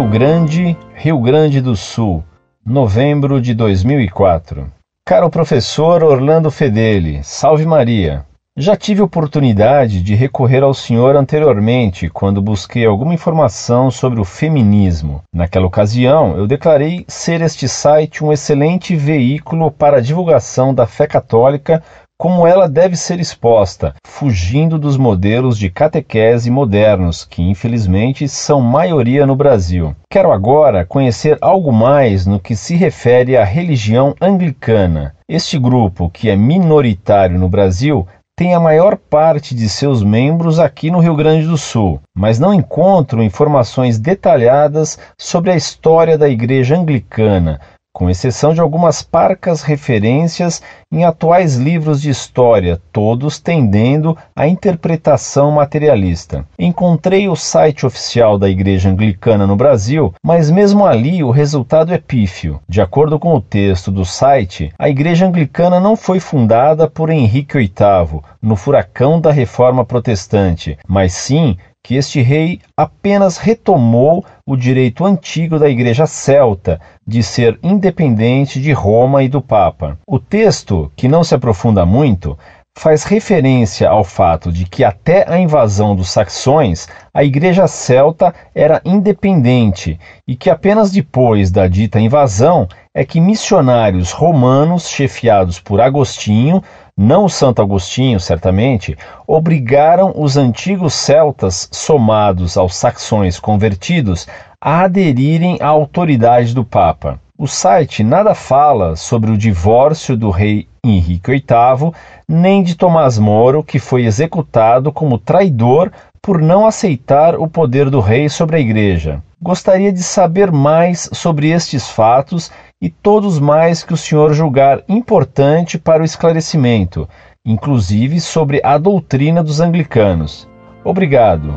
Rio Grande, Rio Grande do Sul, novembro de 2004. Caro professor Orlando Fedeli, salve Maria. Já tive oportunidade de recorrer ao senhor anteriormente quando busquei alguma informação sobre o feminismo. Naquela ocasião, eu declarei ser este site um excelente veículo para a divulgação da fé católica como ela deve ser exposta, fugindo dos modelos de catequese modernos, que infelizmente são maioria no Brasil. Quero agora conhecer algo mais no que se refere à religião anglicana. Este grupo, que é minoritário no Brasil, tem a maior parte de seus membros aqui no Rio Grande do Sul, mas não encontro informações detalhadas sobre a história da Igreja Anglicana, com exceção de algumas parcas referências em atuais livros de história, todos tendendo à interpretação materialista. Encontrei o site oficial da Igreja Anglicana no Brasil, mas mesmo ali o resultado é pífio. De acordo com o texto do site, a Igreja Anglicana não foi fundada por Henrique VIII, no furacão da Reforma Protestante, mas sim que este rei apenas retomou o direito antigo da Igreja celta de ser independente de Roma e do Papa. O texto, que não se aprofunda muito, faz referência ao fato de que até a invasão dos saxões, a Igreja celta era independente e que apenas depois da dita invasão é que missionários romanos, chefiados por Agostinho, não Santo Agostinho, certamente, obrigaram os antigos celtas, somados aos saxões convertidos, a aderirem à autoridade do Papa. O site nada fala sobre o divórcio do rei Henrique VIII, nem de Tomás Moro, que foi executado como traidor por não aceitar o poder do rei sobre a igreja. Gostaria de saber mais sobre estes fatos e todos mais que o senhor julgar importante para o esclarecimento, inclusive sobre a doutrina dos anglicanos. Obrigado.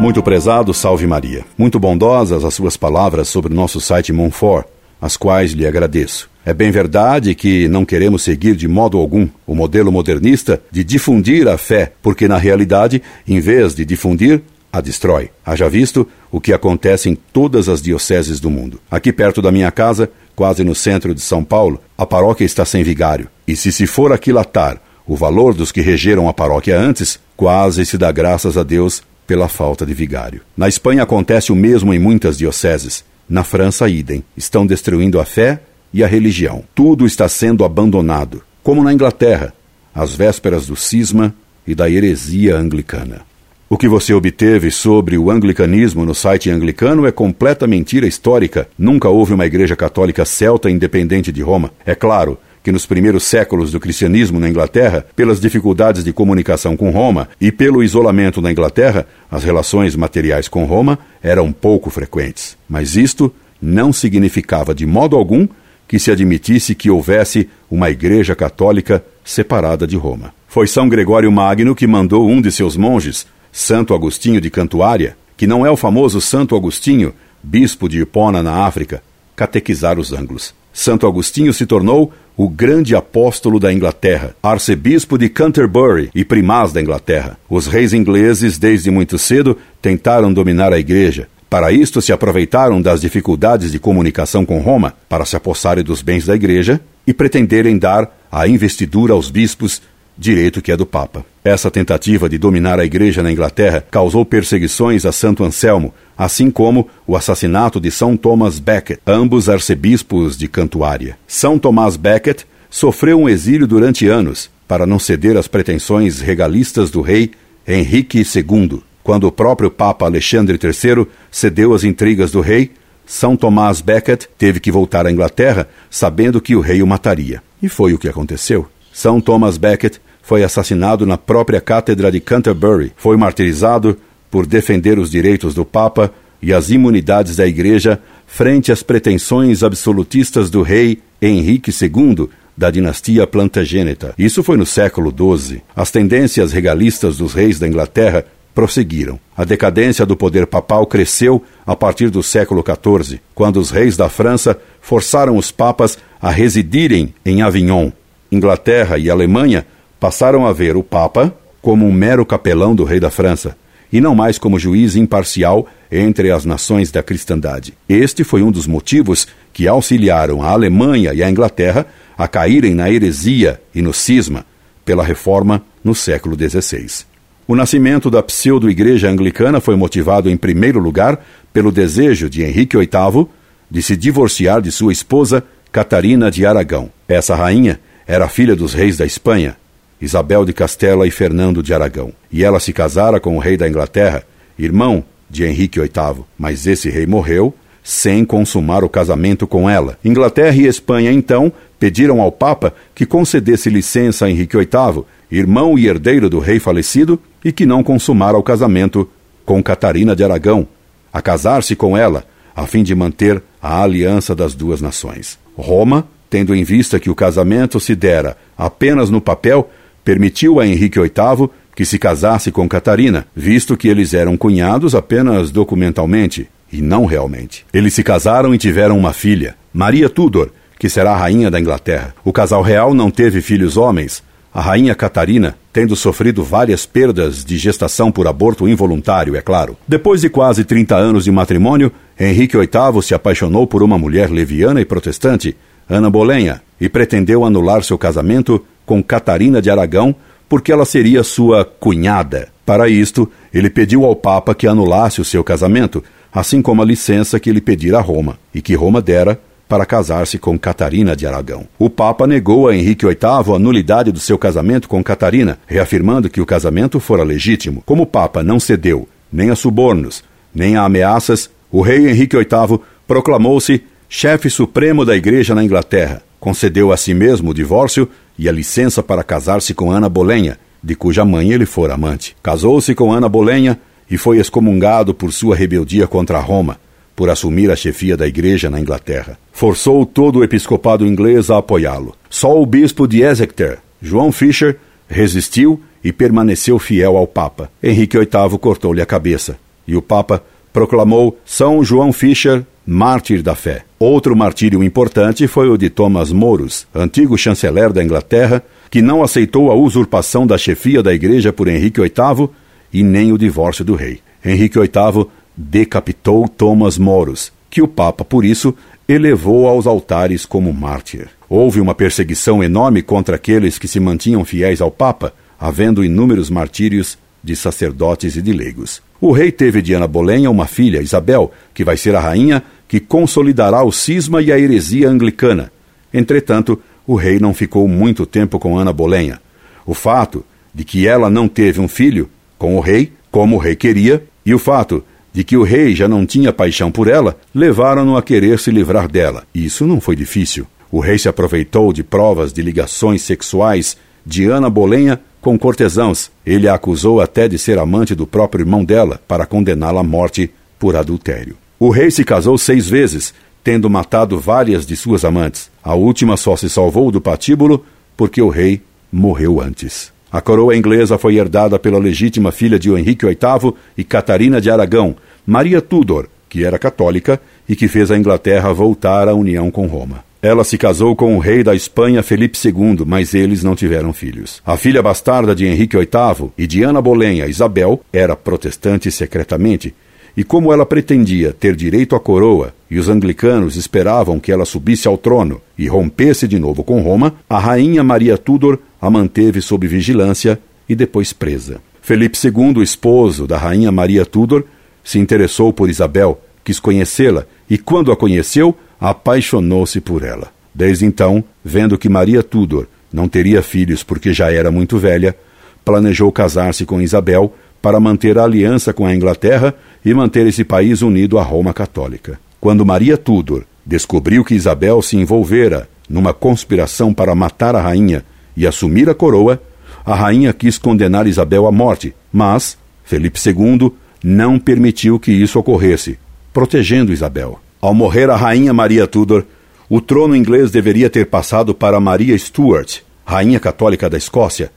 Muito prezado, salve Maria. Muito bondosas as suas palavras sobre o nosso site Monfort, as quais lhe agradeço. É bem verdade que não queremos seguir de modo algum o modelo modernista de difundir a fé, porque na realidade, em vez de difundir, a destrói. Haja visto o que acontece em todas as dioceses do mundo. Aqui perto da minha casa, quase no centro de São Paulo, a paróquia está sem vigário. E se se for aquilatar o valor dos que regeram a paróquia antes, quase se dá graças a Deus pela falta de vigário. Na Espanha acontece o mesmo em muitas dioceses. Na França, idem. Estão destruindo a fé e a religião. Tudo está sendo abandonado. Como na Inglaterra, às vésperas do cisma e da heresia anglicana. O que você obteve sobre o anglicanismo no site anglicano é completa mentira histórica. Nunca houve uma igreja católica celta independente de Roma. É claro que nos primeiros séculos do cristianismo na Inglaterra, pelas dificuldades de comunicação com Roma e pelo isolamento na Inglaterra, as relações materiais com Roma eram pouco frequentes. Mas isto não significava de modo algum que se admitisse que houvesse uma igreja católica separada de Roma. Foi São Gregório Magno que mandou um de seus monges, Santo Agostinho de Cantuária, que não é o famoso Santo Agostinho, bispo de Hipona na África, catequizar os anglos. Santo Agostinho se tornou o grande apóstolo da Inglaterra, arcebispo de Canterbury e primaz da Inglaterra. Os reis ingleses, desde muito cedo, tentaram dominar a igreja. Para isto, se aproveitaram das dificuldades de comunicação com Roma para se apossarem dos bens da igreja e pretenderem dar a investidura aos bispos direito que é do Papa. Essa tentativa de dominar a Igreja na Inglaterra causou perseguições a Santo Anselmo, assim como o assassinato de São Thomas Becket, ambos arcebispos de Cantuária. São Tomás Becket sofreu um exílio durante anos para não ceder às pretensões regalistas do rei Henrique II. Quando o próprio Papa Alexandre III cedeu às intrigas do rei, São Tomás Becket teve que voltar à Inglaterra, sabendo que o rei o mataria. E foi o que aconteceu. São Thomas Becket foi assassinado na própria Cátedra de Canterbury. Foi martirizado por defender os direitos do Papa e as imunidades da Igreja frente às pretensões absolutistas do rei Henrique II da dinastia Plantagêneta. Isso foi no século XII. As tendências regalistas dos reis da Inglaterra prosseguiram. A decadência do poder papal cresceu a partir do século XIV, quando os reis da França forçaram os papas a residirem em Avignon, Inglaterra e Alemanha passaram a ver o Papa como um mero capelão do rei da França e não mais como juiz imparcial entre as nações da cristandade. Este foi um dos motivos que auxiliaram a Alemanha e a Inglaterra a caírem na heresia e no cisma pela reforma no século XVI. O nascimento da pseudo-igreja anglicana foi motivado, em primeiro lugar, pelo desejo de Henrique VIII de se divorciar de sua esposa Catarina de Aragão. Essa rainha era filha dos reis da Espanha, Isabel de Castela e Fernando de Aragão, e ela se casara com o rei da Inglaterra, irmão de Henrique VIII, mas esse rei morreu sem consumar o casamento com ela. Inglaterra e Espanha, então, pediram ao Papa que concedesse licença a Henrique VIII, irmão e herdeiro do rei falecido, e que não consumara o casamento com Catarina de Aragão, a casar-se com ela, a fim de manter a aliança das duas nações. Roma, tendo em vista que o casamento se dera apenas no papel, permitiu a Henrique VIII que se casasse com Catarina, visto que eles eram cunhados apenas documentalmente e não realmente. Eles se casaram e tiveram uma filha, Maria Tudor, que será a rainha da Inglaterra. O casal real não teve filhos homens. A rainha Catarina, tendo sofrido várias perdas de gestação por aborto involuntário, é claro. Depois de quase 30 anos de matrimônio, Henrique VIII se apaixonou por uma mulher leviana e protestante, Ana Bolenha, e pretendeu anular seu casamento com Catarina de Aragão porque ela seria sua cunhada. Para isto, ele pediu ao Papa que anulasse o seu casamento, assim como a licença que ele pedira a Roma, e que Roma dera para casar-se com Catarina de Aragão. O Papa negou a Henrique VIII a nulidade do seu casamento com Catarina, reafirmando que o casamento fora legítimo. Como o Papa não cedeu nem a subornos, nem a ameaças, o rei Henrique VIII proclamou-se chefe supremo da Igreja na Inglaterra. Concedeu a si mesmo o divórcio e a licença para casar-se com Ana Bolenha, de cuja mãe ele fora amante. Casou-se com Ana Bolenha e foi excomungado por sua rebeldia contra Roma por assumir a chefia da igreja na Inglaterra. Forçou todo o episcopado inglês a apoiá-lo. Só o bispo de Exeter, João Fisher, resistiu e permaneceu fiel ao Papa. Henrique VIII cortou-lhe a cabeça, e o Papa proclamou São João Fisher mártir da fé. Outro martírio importante foi o de Thomas Moros, antigo chanceler da Inglaterra, que não aceitou a usurpação da chefia da igreja por Henrique VIII e nem o divórcio do rei. Henrique VIII decapitou Thomas Moros, que o Papa, por isso, elevou aos altares como mártir. Houve uma perseguição enorme contra aqueles que se mantinham fiéis ao Papa, havendo inúmeros martírios de sacerdotes e de leigos. O rei teve de Ana Bolenha uma filha, Isabel, que vai ser a rainha que consolidará o cisma e a heresia anglicana. Entretanto, o rei não ficou muito tempo com Ana Bolenha. O fato de que ela não teve um filho com o rei, como o rei queria, e o fato de que o rei já não tinha paixão por ela, levaram-no a querer se livrar dela. Isso não foi difícil. O rei se aproveitou de provas de ligações sexuais de Ana Bolenha com cortesãos. Ele a acusou até de ser amante do próprio irmão dela, para condená-la à morte por adultério. O rei se casou seis vezes, tendo matado várias de suas amantes. A última só se salvou do patíbulo porque o rei morreu antes. A coroa inglesa foi herdada pela legítima filha de Henrique VIII e Catarina de Aragão, Maria Tudor, que era católica e que fez a Inglaterra voltar à união com Roma. Ela se casou com o rei da Espanha Felipe II, mas eles não tiveram filhos. A filha bastarda de Henrique VIII e de Ana Bolenha, Isabel, era protestante secretamente e como ela pretendia ter direito à coroa e os anglicanos esperavam que ela subisse ao trono e rompesse de novo com Roma, a rainha Maria Tudor a manteve sob vigilância e depois presa. Felipe II, esposo da rainha Maria Tudor, se interessou por Isabel, quis conhecê-la e, quando a conheceu, apaixonou-se por ela. Desde então, vendo que Maria Tudor não teria filhos porque já era muito velha, planejou casar-se com Isabel para manter a aliança com a Inglaterra e manter esse país unido à Roma Católica. Quando Maria Tudor descobriu que Isabel se envolvera numa conspiração para matar a rainha e assumir a coroa, a rainha quis condenar Isabel à morte, mas Felipe II não permitiu que isso ocorresse, protegendo Isabel. Ao morrer a rainha Maria Tudor, o trono inglês deveria ter passado para Maria Stuart, rainha católica da Escócia,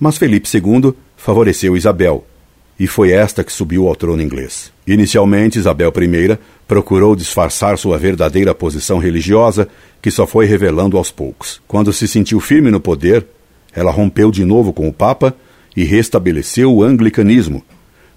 mas Felipe II favoreceu Isabel, e foi esta que subiu ao trono inglês. Inicialmente, Isabel I procurou disfarçar sua verdadeira posição religiosa, que só foi revelando aos poucos. Quando se sentiu firme no poder, ela rompeu de novo com o Papa e restabeleceu o anglicanismo.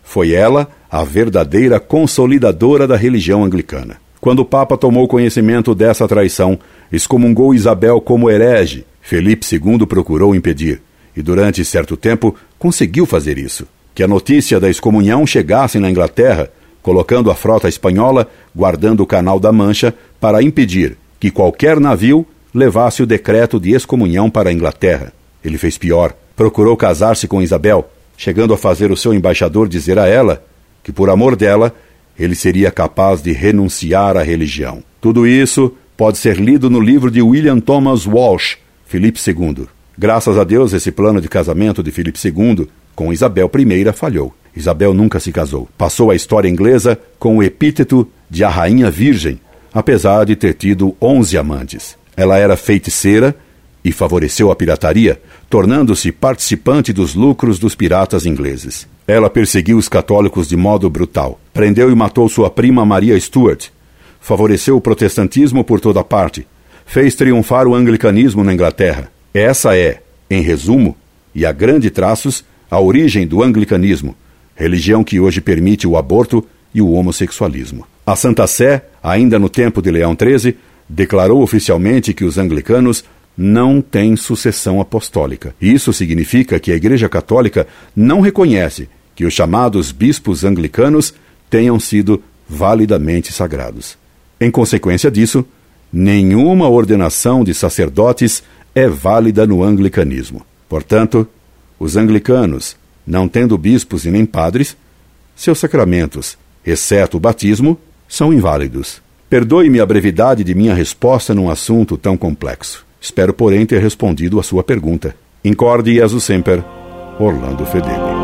Foi ela a verdadeira consolidadora da religião anglicana. Quando o Papa tomou conhecimento dessa traição, excomungou Isabel como herege. Felipe II procurou impedir, e durante certo tempo conseguiu fazer isso. Que a notícia da excomunhão chegasse na Inglaterra, colocando a frota espanhola guardando o Canal da Mancha para impedir que qualquer navio levasse o decreto de excomunhão para a Inglaterra. Ele fez pior. Procurou casar-se com Isabel, chegando a fazer o seu embaixador dizer a ela que, por amor dela, ele seria capaz de renunciar à religião. Tudo isso pode ser lido no livro de William Thomas Walsh, Filipe II. Graças a Deus, esse plano de casamento de Filipe II com Isabel I falhou. Isabel nunca se casou. Passou a história inglesa com o epíteto de a Rainha Virgem, apesar de ter tido onze amantes. Ela era feiticeira e favoreceu a pirataria, tornando-se participante dos lucros dos piratas ingleses. Ela perseguiu os católicos de modo brutal. Prendeu e matou sua prima Maria Stuart. Favoreceu o protestantismo por toda parte. Fez triunfar o anglicanismo na Inglaterra. Essa é, em resumo, e a grande traços, a origem do anglicanismo, religião que hoje permite o aborto e o homossexualismo. A Santa Sé, ainda no tempo de Leão XIII, declarou oficialmente que os anglicanos não têm sucessão apostólica. Isso significa que a Igreja Católica não reconhece que os chamados bispos anglicanos tenham sido validamente sagrados. Em consequência disso, nenhuma ordenação de sacerdotes é válida no anglicanismo. Portanto, os anglicanos não tendo bispos e nem padres, seus sacramentos, exceto o batismo, são inválidos. Perdoe-me a brevidade de minha resposta num assunto tão complexo. Espero, porém, ter respondido a sua pergunta. Incorde Jesus Semper, Orlando Fedeli.